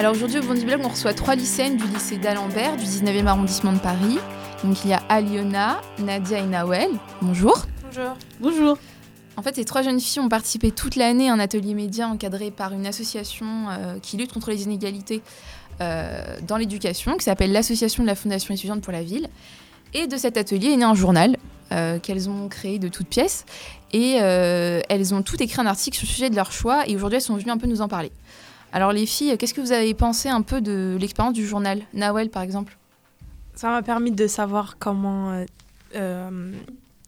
Alors aujourd'hui au Bondi Blog, on reçoit trois lycéennes du lycée d'Alembert, du 19e arrondissement de Paris. Donc il y a Aliona, Nadia et Nawel. Bonjour. Bonjour. Bonjour. En fait, ces trois jeunes filles ont participé toute l'année à un atelier média encadré par une association euh, qui lutte contre les inégalités euh, dans l'éducation, qui s'appelle l'Association de la Fondation étudiante pour la ville. Et de cet atelier est né un journal euh, qu'elles ont créé de toutes pièces. Et euh, elles ont toutes écrit un article sur le sujet de leur choix. Et aujourd'hui, elles sont venues un peu nous en parler. Alors les filles, qu'est-ce que vous avez pensé un peu de l'expérience du journal Nawel, par exemple? Ça m'a permis de savoir comment euh, euh,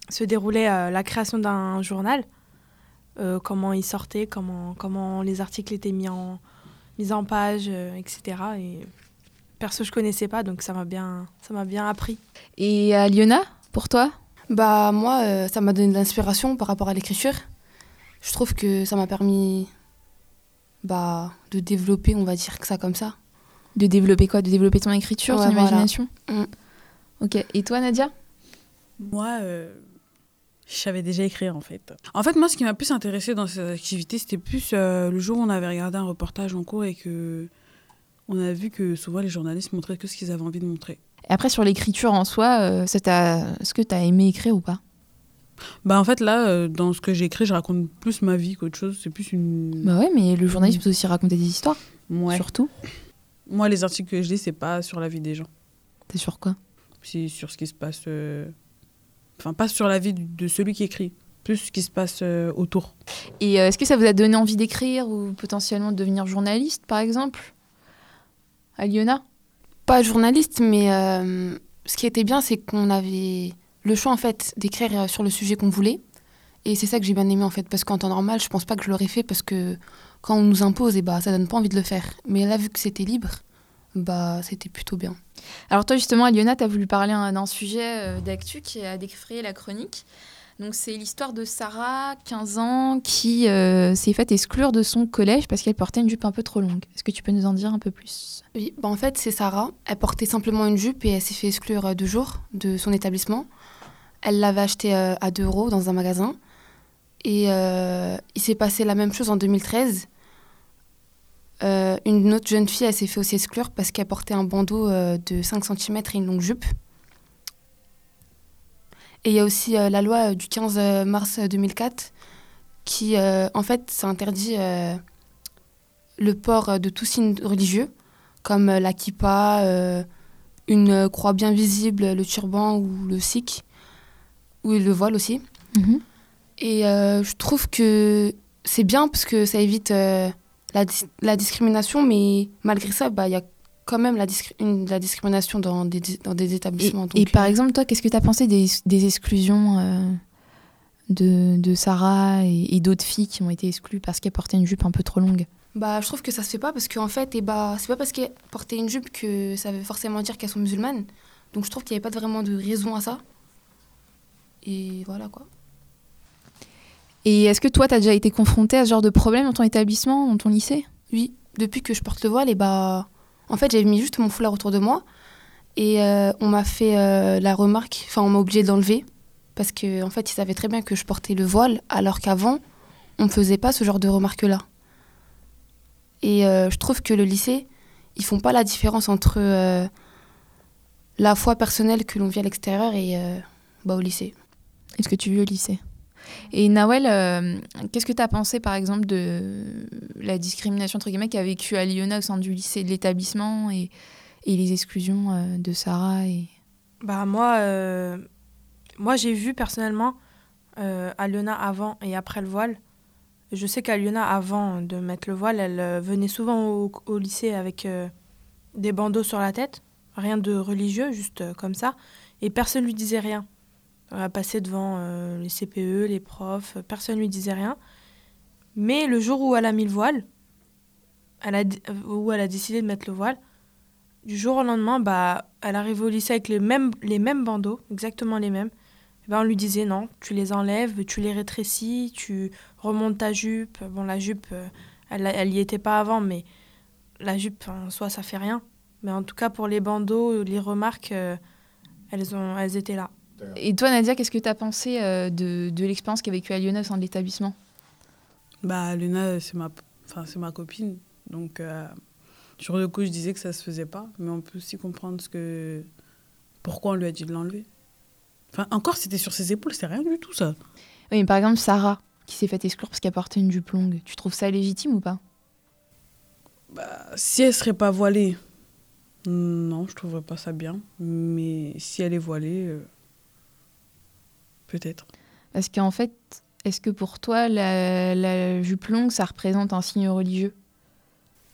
se déroulait euh, la création d'un journal, euh, comment il sortait, comment, comment les articles étaient mis en, mis en page, euh, etc. Et perso, je connaissais pas, donc ça m'a bien, ça m'a bien appris. Et Aliona, pour toi? Bah moi, euh, ça m'a donné de l'inspiration par rapport à l'écriture. Je trouve que ça m'a permis bah, de développer, on va dire que ça comme ça. De développer quoi? De développer ton écriture, Ouais, ton voilà. imagination? Mm. Ok. Et toi, Nadia? Moi, euh, je savais déjà écrire en fait. En fait, moi, ce qui m'a plus intéressé dans cette activité, c'était plus euh, le jour où on avait regardé un reportage en cours et que on a vu que souvent les journalistes montraient que ce qu'ils avaient envie de montrer. Et après, sur l'écriture en soi, euh, est-ce que tu as aimé écrire ou pas? Bah en fait là, euh, dans ce que j'ai écrit, je raconte plus ma vie qu'autre chose. C'est plus une. Bah ouais, mais le journalisme peut aussi raconter des histoires, Ouais. surtout. Moi, les articles que je lis, c'est pas sur la vie des gens. T'es sur quoi? C'est sur ce qui se passe. euh, Enfin, pas sur la vie de celui qui écrit, plus ce qui se passe euh, autour. Et euh, est-ce que ça vous a donné envie d'écrire ou potentiellement de devenir journaliste, par exemple? Aliona? Pas journaliste, mais euh, ce qui était bien, c'est qu'on avait le choix en fait d'écrire euh, sur le sujet qu'on voulait. Et c'est ça que j'ai bien aimé en fait, parce qu'en temps normal, je pense pas que je l'aurais fait parce que quand on nous impose, et bah ça donne pas envie de le faire. Mais là, vu que c'était libre, bah c'était plutôt bien. Alors toi justement, Aliona, tu as voulu parler hein, d'un sujet euh, d'actu qui a défrayé la chronique. Donc c'est l'histoire de Sarah, 15 ans, qui euh, s'est faite exclure de son collège parce qu'elle portait une jupe un peu trop longue. Est-ce que tu peux nous en dire un peu plus? Oui, bah en fait, c'est Sarah. Elle portait simplement une jupe et elle s'est fait exclure deux jours de son établissement. Elle l'avait achetée euh, à 2 euros dans un magasin. Et euh, il s'est passé la même chose en 2013. Euh, une autre jeune fille, s'est fait aussi exclure parce qu'elle portait un bandeau de 5 cm et une longue jupe. Et il y a aussi la loi du 15 mars 2004 qui, en fait, interdit le port de tout signe religieux comme la kippa, une croix bien visible, le turban ou le sikh, ou le voile aussi. Et euh, je trouve que c'est bien parce que ça évite euh, la, dis- la discrimination, mais malgré ça, bah, il y a quand même la, discri- une- la discrimination dans des, dans des établissements. et donc, par exemple, toi, qu'est-ce que tu as pensé des, des exclusions euh, de, de Sarah et, et d'autres filles qui ont été exclues parce qu'elles portaient une jupe un peu trop longue? Bah, je trouve que ça se fait pas parce qu'en fait, et bah, c'est pas parce qu'elles portaient une jupe que ça veut forcément dire qu'elles sont musulmanes. Donc je trouve qu'il n'y avait pas vraiment de raison à ça. Et voilà quoi. Et est-ce que toi, tu as déjà été confrontée à ce genre de problème dans ton établissement, dans ton lycée? Oui, depuis que je porte le voile, et bah, en fait, j'avais mis juste mon foulard autour de moi. Et euh, on m'a fait euh, la remarque, enfin, on m'a obligé d'enlever. Parce qu'en en fait, ils savaient très bien que je portais le voile, alors qu'avant, on ne faisait pas ce genre de remarques-là. Et euh, je trouve que le lycée, ils font pas la différence entre la foi personnelle que l'on vit à l'extérieur et bah, au lycée. Est-ce que tu vis au lycée? Et Nawel, euh, qu'est-ce que tu as pensé, par exemple, de la discrimination entre guillemets qu'a vécu à Lyonna au sein du lycée, de l'établissement et, les exclusions euh, de Sarah. Bah moi, euh, moi j'ai vu personnellement Aliona avant et après le voile. Je sais qu'Aliona, avant de mettre le voile, elle venait souvent au, au lycée avec des bandeaux sur la tête, rien de religieux, juste comme ça, et personne lui disait rien. Elle passait devant euh, les CPE, les profs, euh, personne lui disait rien. Mais le jour où elle a mis le voile, euh, où elle a décidé de mettre le voile, du jour au lendemain, bah, elle arrive au lycée avec les mêmes, les mêmes bandeaux, exactement les mêmes. Et ben, on lui disait non, tu les enlèves, tu les rétrécis, tu remontes ta jupe. Bon, la jupe, euh, elle, elle y était pas avant, mais la jupe, en soi, ça fait rien. Mais en tout cas, pour les bandeaux, les remarques, euh, elles, ont, elles étaient là. Et toi, Nadia, qu'est-ce que tu as pensé euh, de, de l'expérience qu'a vécue à Lyonna au sein de l'établissement? Bah, Luna, c'est ma, enfin, c'est ma copine. Donc, euh, Sur le coup, je disais que ça se faisait pas, mais on peut aussi comprendre ce que... pourquoi on lui a dit de l'enlever. Enfin, encore, c'était sur ses épaules, c'est rien du tout, ça. Oui, mais par exemple, Sarah, qui s'est fait exclure parce qu'elle portait une jupe longue, tu trouves ça légitime ou pas? Bah, si elle serait pas voilée, non, je trouverais pas ça bien. Mais si elle est voilée, euh, peut-être. Parce qu'en fait, est-ce que pour toi, la, la jupe longue, ça représente un signe religieux?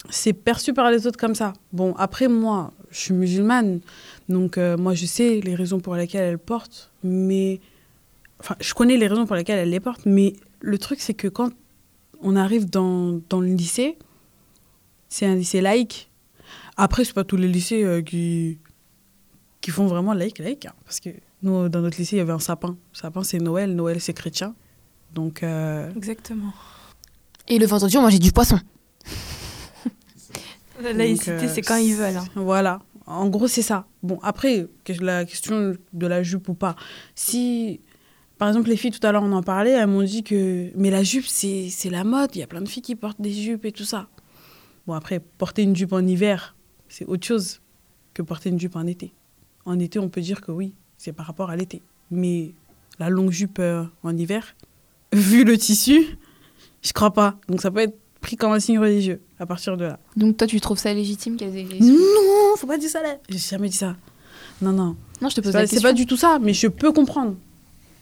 C'est perçu par les autres comme ça. Bon, après, moi, je suis musulmane, donc euh, moi, je sais les raisons pour lesquelles elle porte, mais. Enfin, je connais les raisons pour lesquelles elle les porte, mais le truc, c'est que quand on arrive dans, dans le lycée, c'est un lycée laïque. Après, c'est pas tous les lycées euh, qui, qui font vraiment laïque, laïque. hein, parce que nous, dans notre lycée, il y avait un sapin. sapin, c'est Noël. Noël, c'est chrétien. Donc, euh, Exactement. Et le vendredi, on mangeait du poisson. La laïcité, euh, c'est quand ils veulent. hein. Voilà. En gros, c'est ça. Bon, après, la question de la jupe ou pas. Si, par exemple, les filles, tout à l'heure, on en parlait, elles m'ont dit que. Mais la jupe, c'est c'est la mode. Il y a plein de filles qui portent des jupes et tout ça. Bon, après, porter une jupe en hiver, c'est autre chose que porter une jupe en été. En été, on peut dire que oui, c'est par rapport à l'été. Mais la longue jupe euh, en hiver, vu le tissu, je crois pas. Donc ça peut être pris comme un signe religieux à partir de là. Donc toi, tu trouves ça légitime qu'elles aient... Non, faut pas dire ça là. J'ai jamais dit ça. Non, non. Non, je te C'est pose pas, la c'est question. pas du tout ça, mais je peux comprendre.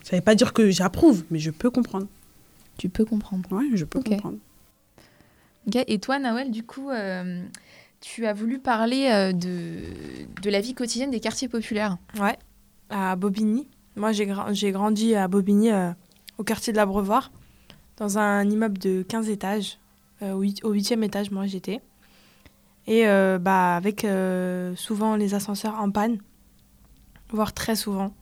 Ça veut pas dire que j'approuve, mais je peux comprendre. Tu peux comprendre. Ouais, je peux comprendre. Et toi, Nawel, du coup, euh, tu as voulu parler euh, de, de la vie quotidienne des quartiers populaires. Ouais, à Bobigny. Moi, j'ai gra- j'ai grandi à Bobigny, euh, au quartier de l'Abreuvoir, dans un immeuble de 15 étages. Euh, au huit- au huitième étage, moi, j'étais. Et euh, bah, avec souvent les ascenseurs en panne, voire très souvent.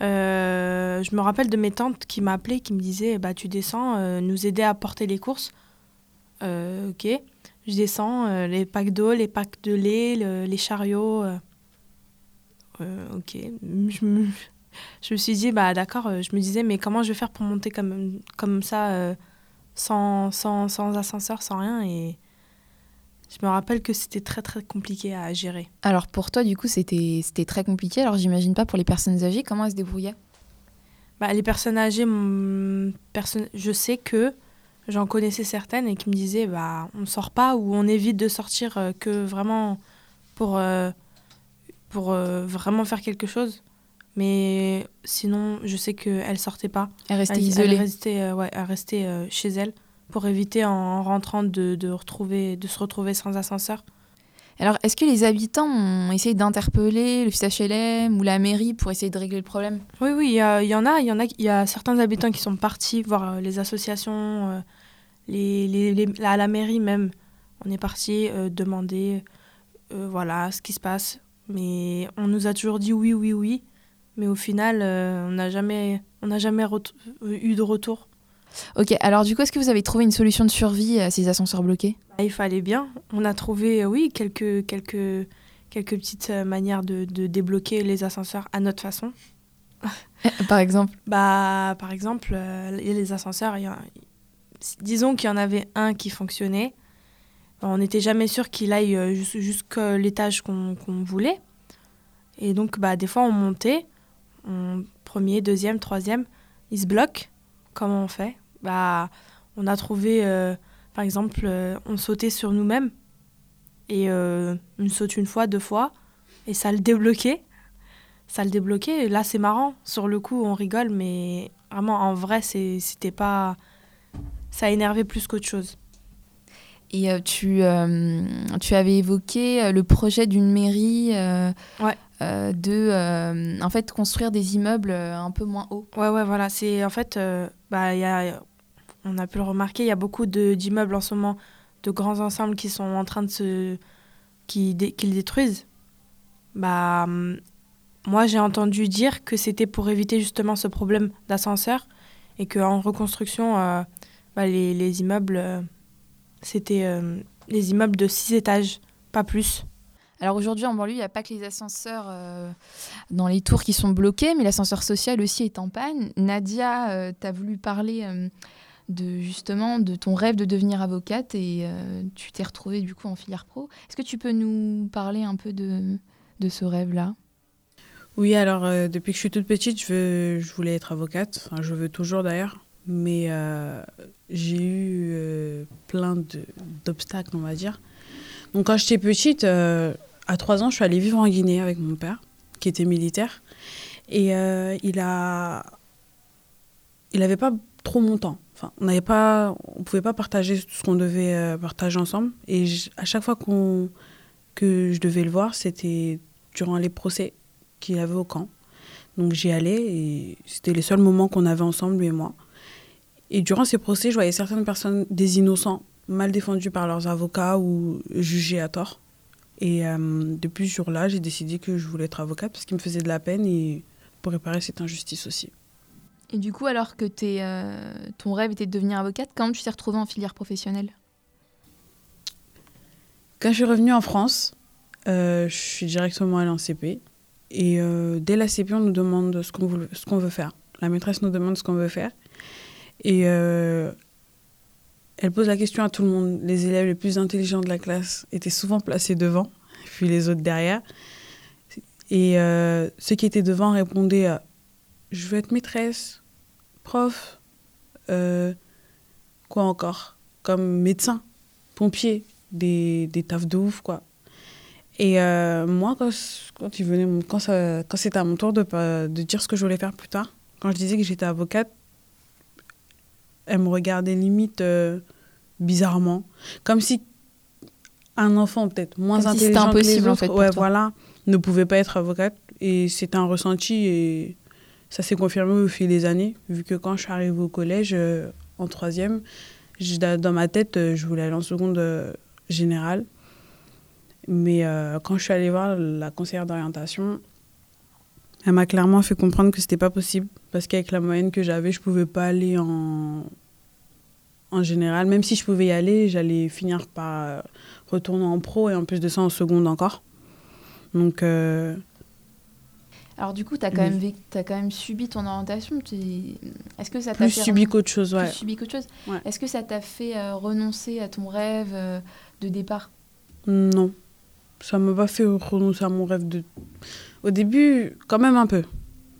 Je me rappelle de mes tantes qui m'appelaient, qui me disaient bah, Tu descends, nous aider à porter les courses. Ok. Je descends, les packs d'eau, les packs de lait, le- les chariots. Euh, ok. Je me, je me suis dit, bah d'accord, euh, je me disais, mais comment je vais faire pour monter comme, comme ça, euh, sans, sans, sans ascenseur, sans rien Et je me rappelle que c'était très très compliqué à gérer. Alors pour toi, du coup, c'était c'était très compliqué. Alors j'imagine pas pour les personnes âgées, comment elles se débrouillaient? Bah, les personnes âgées, je sais que j'en connaissais certaines et qui me disaient, bah on sort pas ou on évite de sortir euh, que vraiment pour, pour euh, vraiment faire quelque chose. Mais sinon, je sais qu'elles sortaient pas. Elles restaient Elle, elle isolées. restait, euh, ouais, elle restait euh, chez elle pour éviter en rentrant de, de, retrouver, de se retrouver sans ascenseur. Alors, est-ce que les habitants ont essayé d'interpeller le FHLM ou la mairie pour essayer de régler le problème? Oui, oui, il y, en a. Il y, en a, y a certains habitants qui sont partis voir euh, les associations, les, les, les- à la mairie même. On est parti demander voilà, ce qui se passe. Mais on nous a toujours dit oui, oui, oui. Mais au final, euh, on n'a jamais, on n'a jamais eu de retour. Ok, alors du coup, est-ce que vous avez trouvé une solution de survie à ces ascenseurs bloqués Bah, Il fallait bien. On a trouvé, euh, oui, quelques, quelques, quelques petites euh, manières de, de débloquer les ascenseurs à notre façon. Par exemple? Bah, par exemple, euh, a les ascenseurs, y a- disons qu'il y en avait un qui fonctionnait. On n'était jamais sûr qu'il aille euh, jus- jusqu'à l'étage qu'on voulait. Et donc, bah, des fois, on montait, on- premier, deuxième, troisième, il se bloque. Comment on fait? Bah, On a trouvé, euh, par exemple, euh, on sautait sur nous-mêmes. Et on saute une fois, deux fois, et ça le débloquait ça le débloquait. Là, c'est marrant. Sur le coup, on rigole, mais vraiment, en vrai, c'était pas. Ça énervait plus qu'autre chose. Et euh, tu, euh, tu avais évoqué euh, le projet d'une mairie Ouais. de en fait, construire des immeubles un peu moins hauts. Ouais, ouais, voilà. C'est en fait, bah, y a, on a pu le remarquer, il y a beaucoup d'immeubles en ce moment, de grands ensembles qui sont en train de se. qui, dé- qui le détruisent. Bah, hum, moi, j'ai entendu dire que c'était pour éviter justement ce problème d'ascenseur et qu'en reconstruction, euh, bah, les, les immeubles, euh, c'était euh, les immeubles de 6 étages, pas plus. Alors aujourd'hui, en banlieue, il n'y a pas que les ascenseurs euh, dans les tours qui sont bloqués, mais l'ascenseur social aussi est en panne. Nadia, tu as voulu parler euh, de justement de ton rêve de devenir avocate et tu t'es retrouvée du coup en filière pro. Est-ce que tu peux nous parler un peu de, de ce rêve-là? Oui, alors depuis que je suis toute petite, je, veux, je voulais être avocate. Enfin, je veux toujours d'ailleurs. Mais j'ai eu plein d'obstacles, on va dire. Donc quand j'étais petite, à trois ans, je suis allée vivre en Guinée avec mon père, qui était militaire. Et euh, il a. Il n'avait pas trop mon temps. Enfin, on n'avait pas. On pouvait pas partager tout ce qu'on devait euh, partager ensemble. Et à chaque fois qu'on que je devais le voir, c'était durant les procès qu'il avait au camp. Donc j'y allais et c'était les seuls moments qu'on avait ensemble, lui et moi. Et durant ces procès, je voyais certaines personnes, des innocents, mal défendus par leurs avocats ou jugés à tort. Et euh, depuis ce jour-là, j'ai décidé que je voulais être avocate parce qu'il me faisait de la peine et pour réparer cette injustice aussi. Et du coup, alors que es, euh, ton rêve était de devenir avocate, quand tu t'es retrouvée en filière professionnelle? Quand je suis revenue en France, euh, je suis directement allée en CP. Et dès la CP, on nous demande ce qu'on veut, qu'on veut faire. La maîtresse nous demande ce qu'on veut faire. Et elle pose la question à tout le monde. Les élèves les plus intelligents de la classe étaient souvent placés devant, puis les autres derrière. Et euh, ceux qui étaient devant répondaient euh, Je veux être maîtresse, prof, euh, quoi encore? Comme médecin, pompier, des, des tafs de ouf, quoi. Et moi, quand, quand, il venait, quand, quand c'était à mon tour de, de dire ce que je voulais faire plus tard, quand je disais que j'étais avocate, elle me regardait limite bizarrement. Comme si un enfant peut-être moins intelligent que les autres, ouais, voilà, ne pouvait pas être avocate. Et c'était un ressenti et ça s'est confirmé au fil des années, vu que quand je suis arrivée au collège, euh, en troisième, dans ma tête, euh, je voulais aller en seconde euh, générale. Mais quand je suis allée voir la conseillère d'orientation, elle m'a clairement fait comprendre que c'était pas possible parce qu'avec la moyenne que j'avais, je pouvais pas aller en, en général. Même si je pouvais y aller, j'allais finir par retourner en pro et en plus de ça en seconde encore. Donc. Euh, Alors du coup, tu as, quand même as quand même subi ton orientation. Est-ce que ça t'a Plus subi qu'autre chose, ouais. Plus subi qu'autre chose. Est-ce que ça t'a fait euh, renoncer à ton rêve euh, de départ? Non. Ça m'a pas fait renoncer à mon rêve de... Au début, quand même un peu.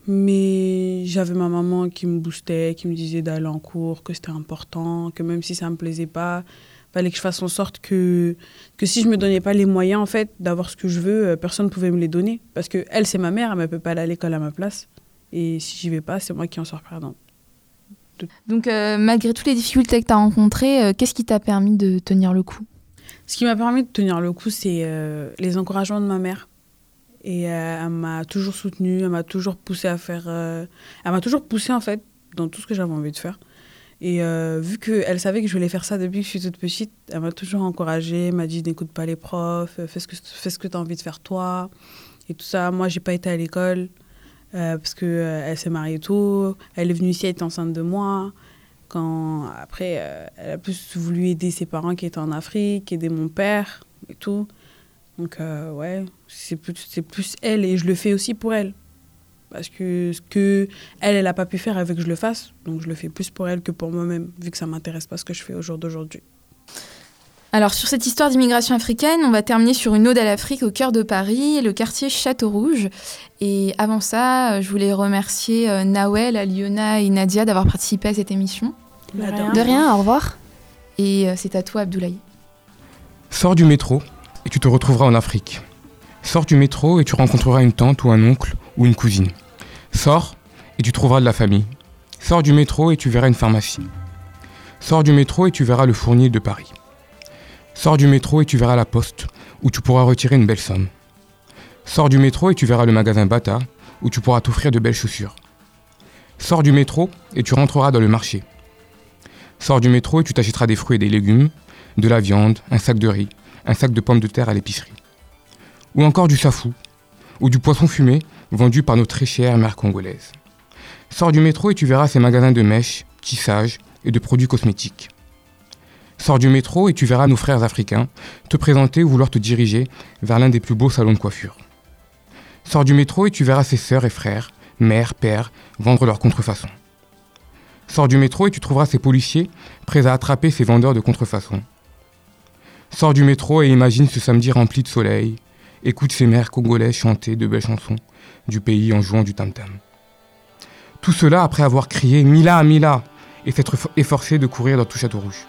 Mais j'avais ma maman qui me boostait, qui me disait d'aller en cours, que c'était important, que même si ça me plaisait pas, fallait que je fasse en sorte que, que si je me donnais pas les moyens en fait d'avoir ce que je veux, euh, personne ne pouvait me les donner. Parce que elle, c'est ma mère, elle ne peut pas aller à l'école à ma place. Et si j'y vais pas, c'est moi qui en sors perdante. Donc, euh, malgré toutes les difficultés que tu as rencontrées, euh, qu'est-ce qui t'a permis de tenir le coup? Ce qui m'a permis de tenir le coup, c'est les encouragements de ma mère. Et euh, elle m'a toujours soutenue, elle m'a toujours poussé à faire. Euh, elle m'a toujours poussé en fait dans tout ce que j'avais envie de faire. Et euh, vu qu'elle savait que je voulais faire ça depuis que je suis toute petite, elle m'a toujours encouragée, m'a dit n'écoute pas les profs, fais ce que, que tu as envie de faire toi. Et tout ça. Moi, j'ai pas été à l'école parce qu'elle elle s'est mariée tôt. Elle est venue ici, elle était enceinte de moi. Quand, après, elle a plus voulu aider ses parents qui étaient en Afrique, aider mon père et tout. Donc, euh, ouais, c'est plus, plus elle et je le fais aussi pour elle. Parce que ce que elle, elle n'a pas pu faire, avec que je le fasse. Donc, je le fais plus pour elle que pour moi-même, vu que ça m'intéresse pas ce que je fais au jour d'aujourd'hui. Alors, sur cette histoire d'immigration africaine, on va terminer sur une ode à l'Afrique au cœur de Paris, le quartier Château-Rouge. Et avant ça, je voulais remercier euh, Nawel, Aliona et Nadia d'avoir participé à cette émission. De rien, au revoir. Et euh, c'est à toi, Abdoulaye. Sors du métro, et tu te retrouveras en Afrique. Sors du métro et tu rencontreras une tante ou un oncle ou une cousine. Sors et tu trouveras de la famille. Sors du métro et tu verras une pharmacie. Sors du métro et tu verras le fournier de Paris. Sors du métro et tu verras la poste, où tu pourras retirer une belle somme. Sors du métro et tu verras le magasin Bata, où tu pourras t'offrir de belles chaussures. Sors du métro et tu rentreras dans le marché. Sors du métro et tu t'achèteras des fruits et des légumes, de la viande, un sac de riz, un sac de pommes de terre à l'épicerie. Ou encore du safou, ou du poisson fumé vendu par nos très chères mères congolaises. Sors du métro et tu verras ces magasins de mèches, tissages et de produits cosmétiques. Sors du métro et tu verras nos frères africains te présenter ou vouloir te diriger vers l'un des plus beaux salons de coiffure. Sors du métro et tu verras ses sœurs et frères, mères, pères, vendre leurs contrefaçons. Sors du métro et tu trouveras ces policiers prêts à attraper ces vendeurs de contrefaçon. Sors du métro et imagine ce samedi rempli de soleil. Écoute ces mères congolaises chanter de belles chansons du pays en jouant du tam-tam. Tout cela après avoir crié Mila, Mila et s'être efforcé de courir dans tout Château Rouge.